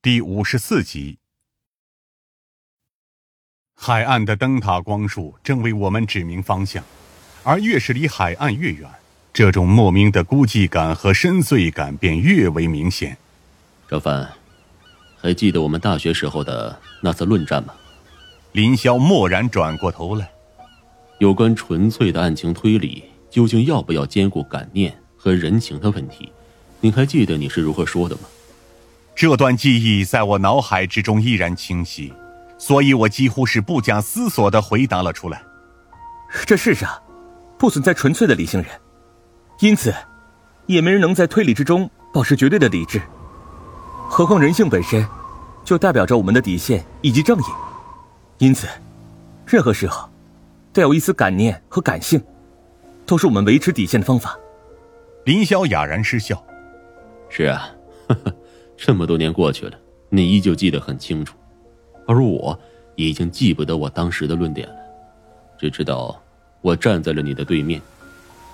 第五十四集。海岸的灯塔光束正为我们指明方向，而越是离海岸越远，这种莫名的孤寂感和深邃感便越为明显。赵凡，还记得我们大学时候的那次论战吗？林霄蓦然转过头来，有关纯粹的案情推理，究竟要不要兼顾感念和人情的问题，你还记得你是如何说的吗？这段记忆在我脑海之中依然清晰，所以我几乎是不假思索的回答了出来。这世上不存在纯粹的理性人，因此也没人能在推理之中保持绝对的理智。何况人性本身，就代表着我们的底线以及正义，因此，任何时候，带有一丝感念和感性，都是我们维持底线的方法。林霄哑然失笑：“是啊，这么多年过去了，你依旧记得很清楚，而我已经记不得我当时的论点了，只知道我站在了你的对面，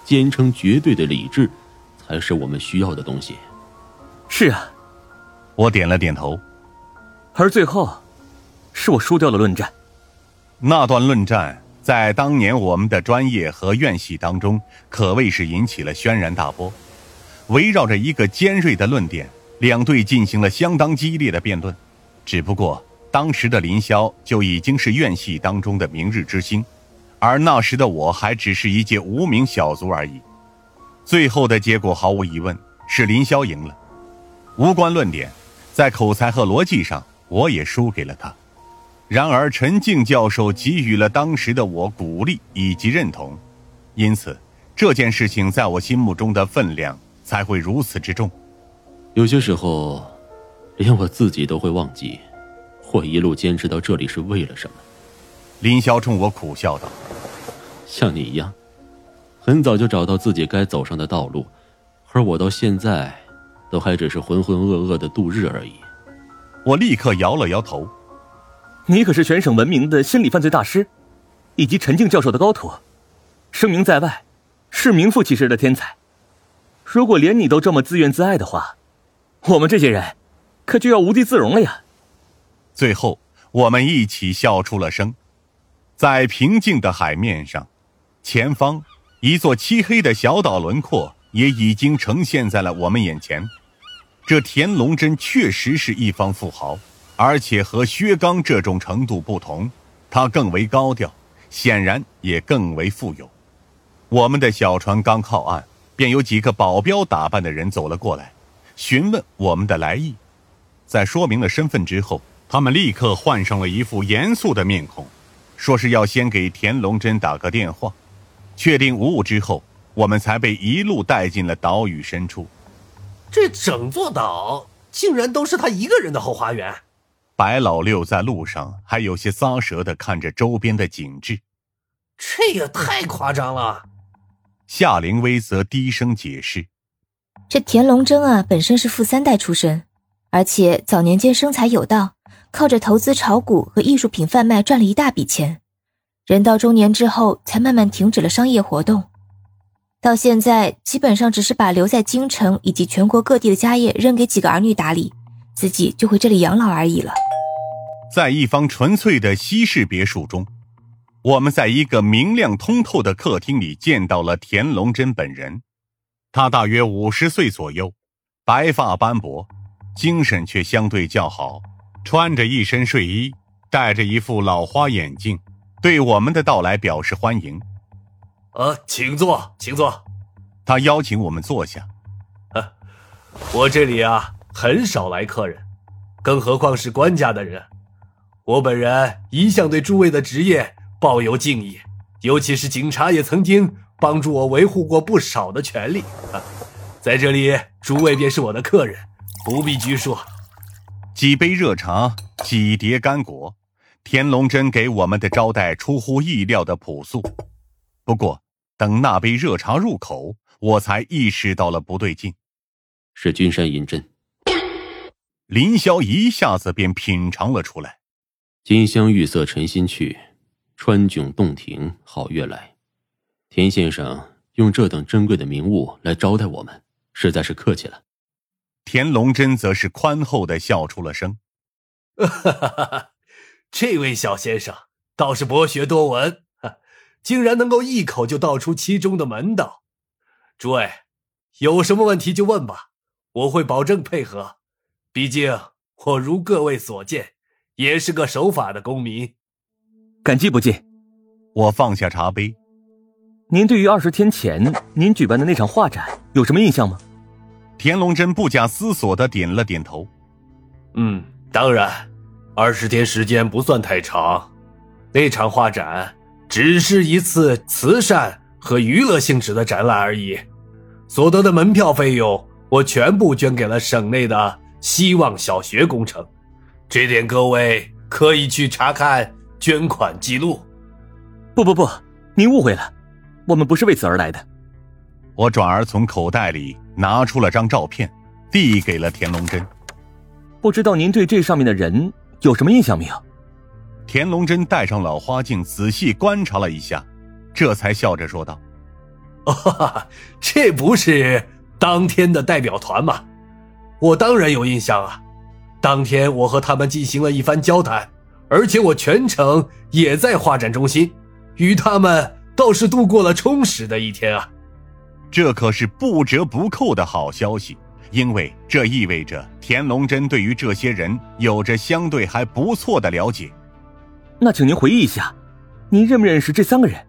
坚称绝对的理智，才是我们需要的东西。”是啊。我点了点头，而最后，是我输掉了论战。那段论战在当年我们的专业和院系当中，可谓是引起了轩然大波。围绕着一个尖锐的论点，两队进行了相当激烈的辩论。只不过当时的林霄就已经是院系当中的明日之星，而那时的我还只是一介无名小卒而已。最后的结果毫无疑问是林霄赢了。无关论点。在口才和逻辑上，我也输给了他。然而，陈静教授给予了当时的我鼓励以及认同，因此这件事情在我心目中的分量才会如此之重。有些时候，连我自己都会忘记，我一路坚持到这里是为了什么。林霄冲我苦笑道：“像你一样，很早就找到自己该走上的道路，而我到现在……”都还只是浑浑噩噩的度日而已。我立刻摇了摇头。你可是全省闻名的心理犯罪大师，以及陈静教授的高徒，声名在外，是名副其实的天才。如果连你都这么自怨自艾的话，我们这些人可就要无地自容了呀。最后，我们一起笑出了声。在平静的海面上，前方一座漆黑的小岛轮廓也已经呈现在了我们眼前。这田龙真确实是一方富豪，而且和薛刚这种程度不同，他更为高调，显然也更为富有。我们的小船刚靠岸，便有几个保镖打扮的人走了过来，询问我们的来意。在说明了身份之后，他们立刻换上了一副严肃的面孔，说是要先给田龙真打个电话，确定无误之后，我们才被一路带进了岛屿深处。这整座岛竟然都是他一个人的后花园。白老六在路上还有些咂舌的看着周边的景致，这也太夸张了。夏灵薇则低声解释：“这田龙真啊，本身是富三代出身，而且早年间生财有道，靠着投资炒股和艺术品贩卖赚了一大笔钱，人到中年之后才慢慢停止了商业活动。”到现在，基本上只是把留在京城以及全国各地的家业扔给几个儿女打理，自己就回这里养老而已了。在一方纯粹的西式别墅中，我们在一个明亮通透的客厅里见到了田龙真本人。他大约五十岁左右，白发斑驳，精神却相对较好，穿着一身睡衣，戴着一副老花眼镜，对我们的到来表示欢迎。呃，请坐，请坐。他邀请我们坐下。啊我这里啊，很少来客人，更何况是官家的人。我本人一向对诸位的职业抱有敬意，尤其是警察，也曾经帮助我维护过不少的权利啊。在这里，诸位便是我的客人，不必拘束。几杯热茶，几碟干果，田龙真给我们的招待出乎意料的朴素。不过。等那杯热茶入口，我才意识到了不对劲。是君山银针。林霄一下子便品尝了出来。金香玉色沉心去，川迥洞庭好月来。田先生用这等珍贵的名物来招待我们，实在是客气了。田龙真则是宽厚的笑出了声。哈哈哈哈这位小先生倒是博学多闻，竟然能够一口就道出其中的门道。诸位，有什么问题就问吧，我会保证配合。毕竟我如各位所见，也是个守法的公民。感激不尽。我放下茶杯。您对于二十天前您举办的那场画展有什么印象吗？田龙真不假思索的点了点头。嗯，当然，二十天时间不算太长。那场画展只是一次慈善和娱乐性质的展览而已，所得的门票费用我全部捐给了省内的希望小学工程。这点各位可以去查看捐款记录。不不不，您误会了，我们不是为此而来的。我转而从口袋里拿出了张照片，递给了田龙真。不知道您对这上面的人有什么印象没有？田龙真戴上老花镜，仔细观察了一下，这才笑着说道：“哦，这不是当天的代表团吗？我当然有印象啊！当天我和他们进行了一番交谈，而且我全程也在画展中心，与他们倒是度过了充实的一天啊！这可是不折不扣的好消息，因为这意味着田龙真对于这些人有着相对还不错的了解。”那请您回忆一下，您认不认识这三个人？